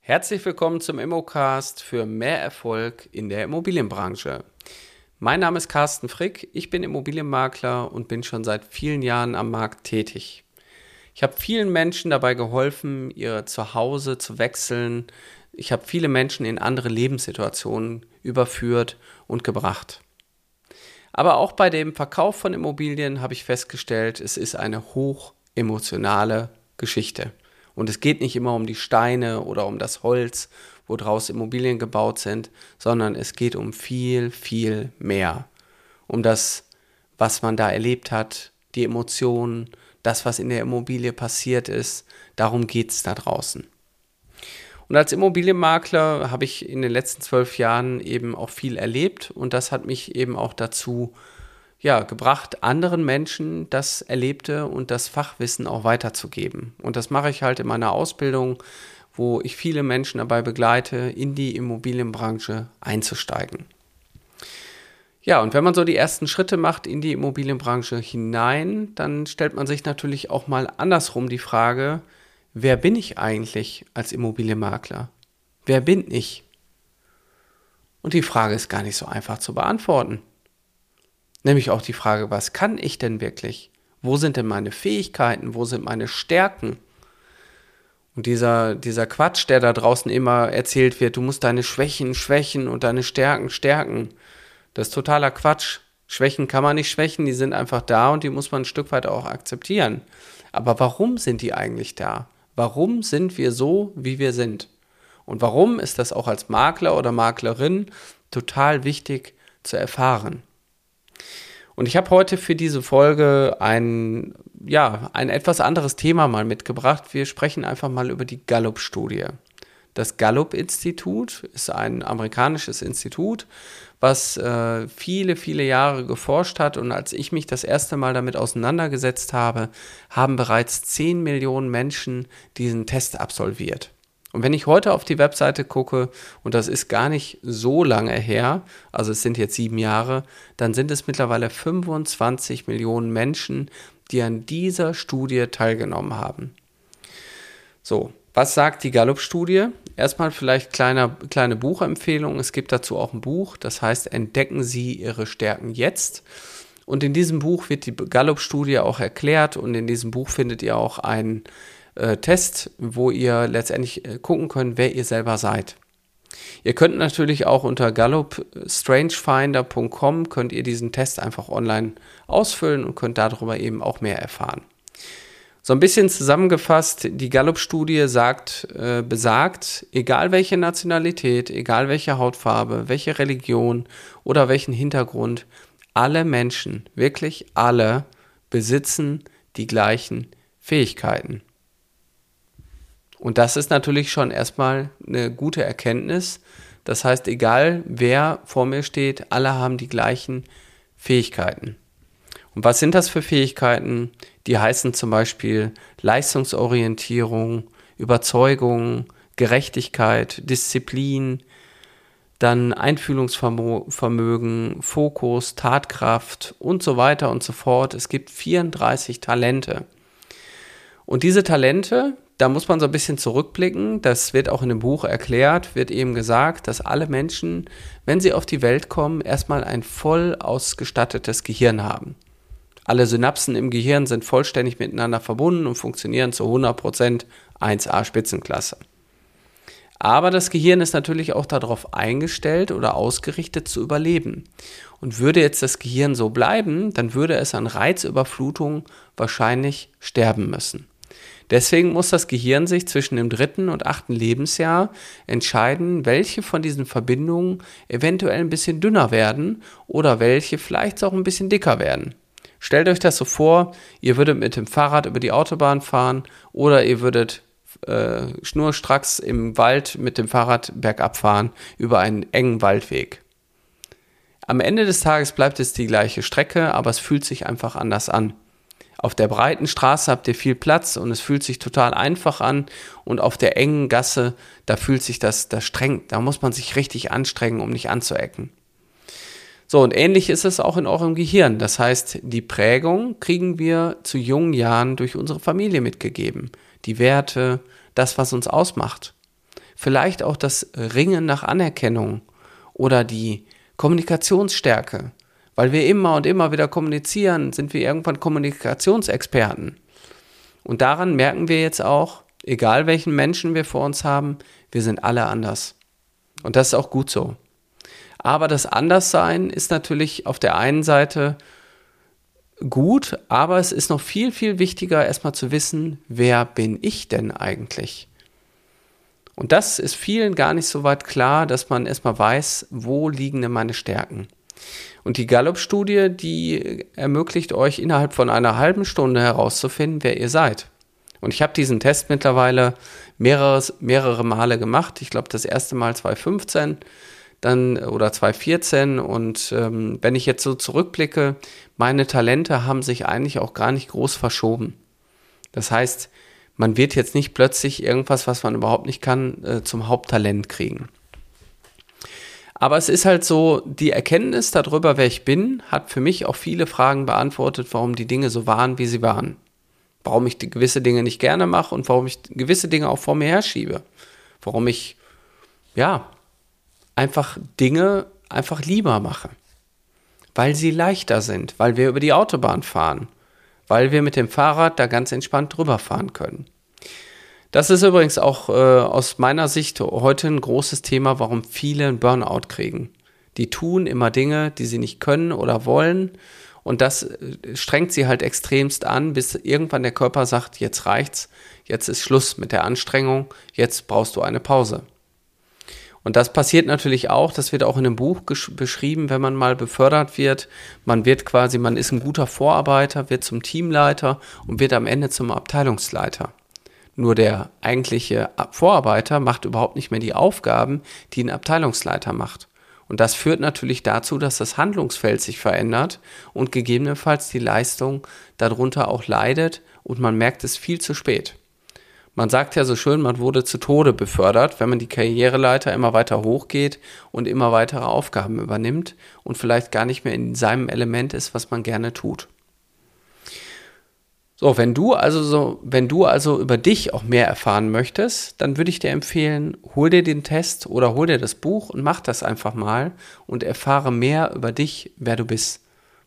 Herzlich willkommen zum Immocast für mehr Erfolg in der Immobilienbranche. Mein Name ist Carsten Frick, ich bin Immobilienmakler und bin schon seit vielen Jahren am Markt tätig. Ich habe vielen Menschen dabei geholfen, ihr Zuhause zu wechseln. Ich habe viele Menschen in andere Lebenssituationen überführt und gebracht. Aber auch bei dem Verkauf von Immobilien habe ich festgestellt, es ist eine hoch emotionale Geschichte. Und es geht nicht immer um die Steine oder um das Holz woraus Immobilien gebaut sind, sondern es geht um viel, viel mehr. Um das, was man da erlebt hat, die Emotionen, das, was in der Immobilie passiert ist. Darum geht es da draußen. Und als Immobilienmakler habe ich in den letzten zwölf Jahren eben auch viel erlebt und das hat mich eben auch dazu ja, gebracht, anderen Menschen das Erlebte und das Fachwissen auch weiterzugeben. Und das mache ich halt in meiner Ausbildung wo ich viele Menschen dabei begleite, in die Immobilienbranche einzusteigen. Ja, und wenn man so die ersten Schritte macht in die Immobilienbranche hinein, dann stellt man sich natürlich auch mal andersrum die Frage, wer bin ich eigentlich als Immobilienmakler? Wer bin ich? Und die Frage ist gar nicht so einfach zu beantworten. Nämlich auch die Frage, was kann ich denn wirklich? Wo sind denn meine Fähigkeiten? Wo sind meine Stärken? Und dieser, dieser Quatsch, der da draußen immer erzählt wird, du musst deine Schwächen schwächen und deine Stärken stärken, das ist totaler Quatsch. Schwächen kann man nicht schwächen, die sind einfach da und die muss man ein Stück weit auch akzeptieren. Aber warum sind die eigentlich da? Warum sind wir so, wie wir sind? Und warum ist das auch als Makler oder Maklerin total wichtig zu erfahren? Und ich habe heute für diese Folge ein, ja, ein etwas anderes Thema mal mitgebracht. Wir sprechen einfach mal über die Gallup-Studie. Das Gallup-Institut ist ein amerikanisches Institut, was äh, viele, viele Jahre geforscht hat. Und als ich mich das erste Mal damit auseinandergesetzt habe, haben bereits 10 Millionen Menschen diesen Test absolviert. Und wenn ich heute auf die Webseite gucke, und das ist gar nicht so lange her, also es sind jetzt sieben Jahre, dann sind es mittlerweile 25 Millionen Menschen, die an dieser Studie teilgenommen haben. So, was sagt die Gallup-Studie? Erstmal vielleicht kleiner, kleine Buchempfehlung. Es gibt dazu auch ein Buch, das heißt Entdecken Sie Ihre Stärken jetzt. Und in diesem Buch wird die Gallup-Studie auch erklärt und in diesem Buch findet ihr auch einen äh, Test, wo ihr letztendlich äh, gucken könnt, wer ihr selber seid. Ihr könnt natürlich auch unter gallupstrangefinder.com könnt ihr diesen Test einfach online ausfüllen und könnt darüber eben auch mehr erfahren. So ein bisschen zusammengefasst, die Gallup-Studie sagt, äh, besagt, egal welche Nationalität, egal welche Hautfarbe, welche Religion oder welchen Hintergrund, alle Menschen, wirklich alle, besitzen die gleichen Fähigkeiten. Und das ist natürlich schon erstmal eine gute Erkenntnis. Das heißt, egal wer vor mir steht, alle haben die gleichen Fähigkeiten. Und was sind das für Fähigkeiten? Die heißen zum Beispiel Leistungsorientierung, Überzeugung, Gerechtigkeit, Disziplin, dann Einfühlungsvermögen, Fokus, Tatkraft und so weiter und so fort. Es gibt 34 Talente. Und diese Talente, da muss man so ein bisschen zurückblicken. Das wird auch in dem Buch erklärt, wird eben gesagt, dass alle Menschen, wenn sie auf die Welt kommen, erstmal ein voll ausgestattetes Gehirn haben. Alle Synapsen im Gehirn sind vollständig miteinander verbunden und funktionieren zu 100% 1A Spitzenklasse. Aber das Gehirn ist natürlich auch darauf eingestellt oder ausgerichtet zu überleben. Und würde jetzt das Gehirn so bleiben, dann würde es an Reizüberflutung wahrscheinlich sterben müssen. Deswegen muss das Gehirn sich zwischen dem dritten und achten Lebensjahr entscheiden, welche von diesen Verbindungen eventuell ein bisschen dünner werden oder welche vielleicht auch ein bisschen dicker werden. Stellt euch das so vor, ihr würdet mit dem Fahrrad über die Autobahn fahren oder ihr würdet äh, schnurstracks im Wald mit dem Fahrrad bergab fahren über einen engen Waldweg. Am Ende des Tages bleibt es die gleiche Strecke, aber es fühlt sich einfach anders an. Auf der breiten Straße habt ihr viel Platz und es fühlt sich total einfach an. Und auf der engen Gasse, da fühlt sich das, das streng, da muss man sich richtig anstrengen, um nicht anzuecken. So, und ähnlich ist es auch in eurem Gehirn. Das heißt, die Prägung kriegen wir zu jungen Jahren durch unsere Familie mitgegeben. Die Werte, das, was uns ausmacht. Vielleicht auch das Ringen nach Anerkennung oder die Kommunikationsstärke. Weil wir immer und immer wieder kommunizieren, sind wir irgendwann Kommunikationsexperten. Und daran merken wir jetzt auch, egal welchen Menschen wir vor uns haben, wir sind alle anders. Und das ist auch gut so. Aber das Anderssein ist natürlich auf der einen Seite gut, aber es ist noch viel, viel wichtiger, erstmal zu wissen, wer bin ich denn eigentlich? Und das ist vielen gar nicht so weit klar, dass man erstmal weiß, wo liegen denn meine Stärken. Und die Gallup-Studie, die ermöglicht euch innerhalb von einer halben Stunde herauszufinden, wer ihr seid. Und ich habe diesen Test mittlerweile mehrere, mehrere Male gemacht. Ich glaube, das erste Mal 2015 dann oder 2014 und ähm, wenn ich jetzt so zurückblicke, meine Talente haben sich eigentlich auch gar nicht groß verschoben. Das heißt, man wird jetzt nicht plötzlich irgendwas, was man überhaupt nicht kann, äh, zum Haupttalent kriegen. Aber es ist halt so, die Erkenntnis darüber, wer ich bin, hat für mich auch viele Fragen beantwortet, warum die Dinge so waren, wie sie waren. Warum ich gewisse Dinge nicht gerne mache und warum ich gewisse Dinge auch vor mir herschiebe. Warum ich, ja, einfach Dinge einfach lieber mache. Weil sie leichter sind, weil wir über die Autobahn fahren, weil wir mit dem Fahrrad da ganz entspannt drüber fahren können. Das ist übrigens auch äh, aus meiner Sicht heute ein großes Thema, warum viele einen Burnout kriegen. Die tun immer Dinge, die sie nicht können oder wollen. Und das äh, strengt sie halt extremst an, bis irgendwann der Körper sagt, jetzt reicht's, jetzt ist Schluss mit der Anstrengung, jetzt brauchst du eine Pause. Und das passiert natürlich auch, das wird auch in einem Buch beschrieben, wenn man mal befördert wird. Man wird quasi, man ist ein guter Vorarbeiter, wird zum Teamleiter und wird am Ende zum Abteilungsleiter. Nur der eigentliche Vorarbeiter macht überhaupt nicht mehr die Aufgaben, die ein Abteilungsleiter macht. Und das führt natürlich dazu, dass das Handlungsfeld sich verändert und gegebenenfalls die Leistung darunter auch leidet und man merkt es viel zu spät. Man sagt ja so schön, man wurde zu Tode befördert, wenn man die Karriereleiter immer weiter hochgeht und immer weitere Aufgaben übernimmt und vielleicht gar nicht mehr in seinem Element ist, was man gerne tut. So, wenn du also so, wenn du also über dich auch mehr erfahren möchtest, dann würde ich dir empfehlen, hol dir den Test oder hol dir das Buch und mach das einfach mal und erfahre mehr über dich, wer du bist.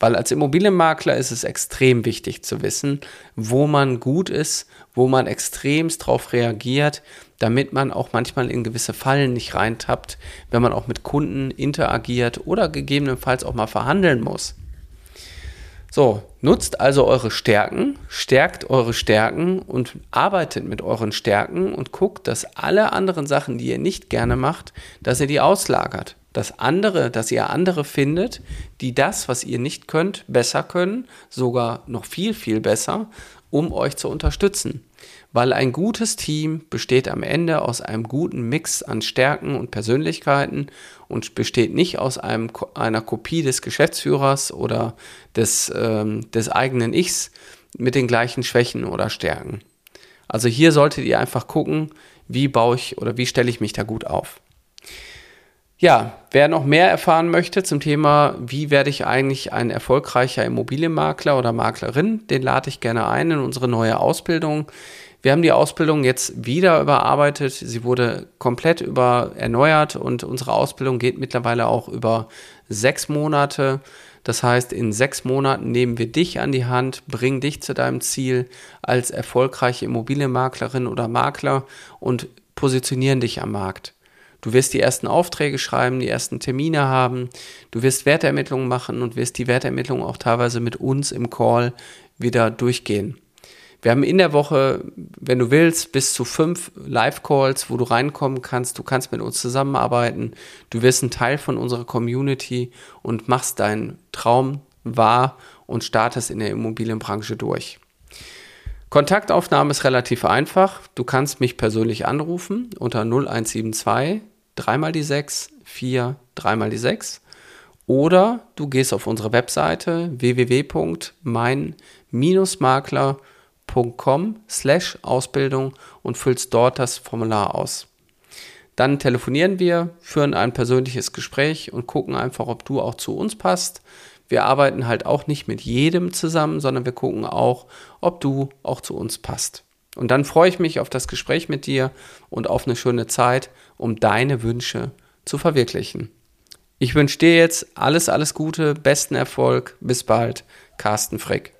Weil als Immobilienmakler ist es extrem wichtig zu wissen, wo man gut ist, wo man extremst drauf reagiert, damit man auch manchmal in gewisse Fallen nicht reintappt, wenn man auch mit Kunden interagiert oder gegebenenfalls auch mal verhandeln muss. So, nutzt also eure Stärken, stärkt eure Stärken und arbeitet mit euren Stärken und guckt, dass alle anderen Sachen, die ihr nicht gerne macht, dass ihr die auslagert. Dass andere, dass ihr andere findet, die das, was ihr nicht könnt, besser können, sogar noch viel, viel besser, um euch zu unterstützen weil ein gutes Team besteht am Ende aus einem guten Mix an Stärken und Persönlichkeiten und besteht nicht aus einem, einer Kopie des Geschäftsführers oder des, ähm, des eigenen Ichs mit den gleichen Schwächen oder Stärken. Also hier solltet ihr einfach gucken, wie baue ich oder wie stelle ich mich da gut auf. Ja, wer noch mehr erfahren möchte zum Thema, wie werde ich eigentlich ein erfolgreicher Immobilienmakler oder Maklerin, den lade ich gerne ein in unsere neue Ausbildung. Wir haben die Ausbildung jetzt wieder überarbeitet. Sie wurde komplett über erneuert und unsere Ausbildung geht mittlerweile auch über sechs Monate. Das heißt, in sechs Monaten nehmen wir dich an die Hand, bringen dich zu deinem Ziel als erfolgreiche Immobilienmaklerin oder Makler und positionieren dich am Markt. Du wirst die ersten Aufträge schreiben, die ersten Termine haben, du wirst Wertermittlungen machen und wirst die Wertermittlungen auch teilweise mit uns im Call wieder durchgehen. Wir haben in der Woche, wenn du willst, bis zu fünf Live-Calls, wo du reinkommen kannst. Du kannst mit uns zusammenarbeiten. Du wirst ein Teil von unserer Community und machst deinen Traum wahr und startest in der Immobilienbranche durch. Kontaktaufnahme ist relativ einfach. Du kannst mich persönlich anrufen unter 0172 3 mal die 6 4 3 mal die 6 oder du gehst auf unsere Webseite www.mein-makler.com www.ausbildung und füllst dort das Formular aus. Dann telefonieren wir, führen ein persönliches Gespräch und gucken einfach, ob du auch zu uns passt. Wir arbeiten halt auch nicht mit jedem zusammen, sondern wir gucken auch, ob du auch zu uns passt. Und dann freue ich mich auf das Gespräch mit dir und auf eine schöne Zeit, um deine Wünsche zu verwirklichen. Ich wünsche dir jetzt alles, alles Gute, besten Erfolg. Bis bald, Carsten Frick.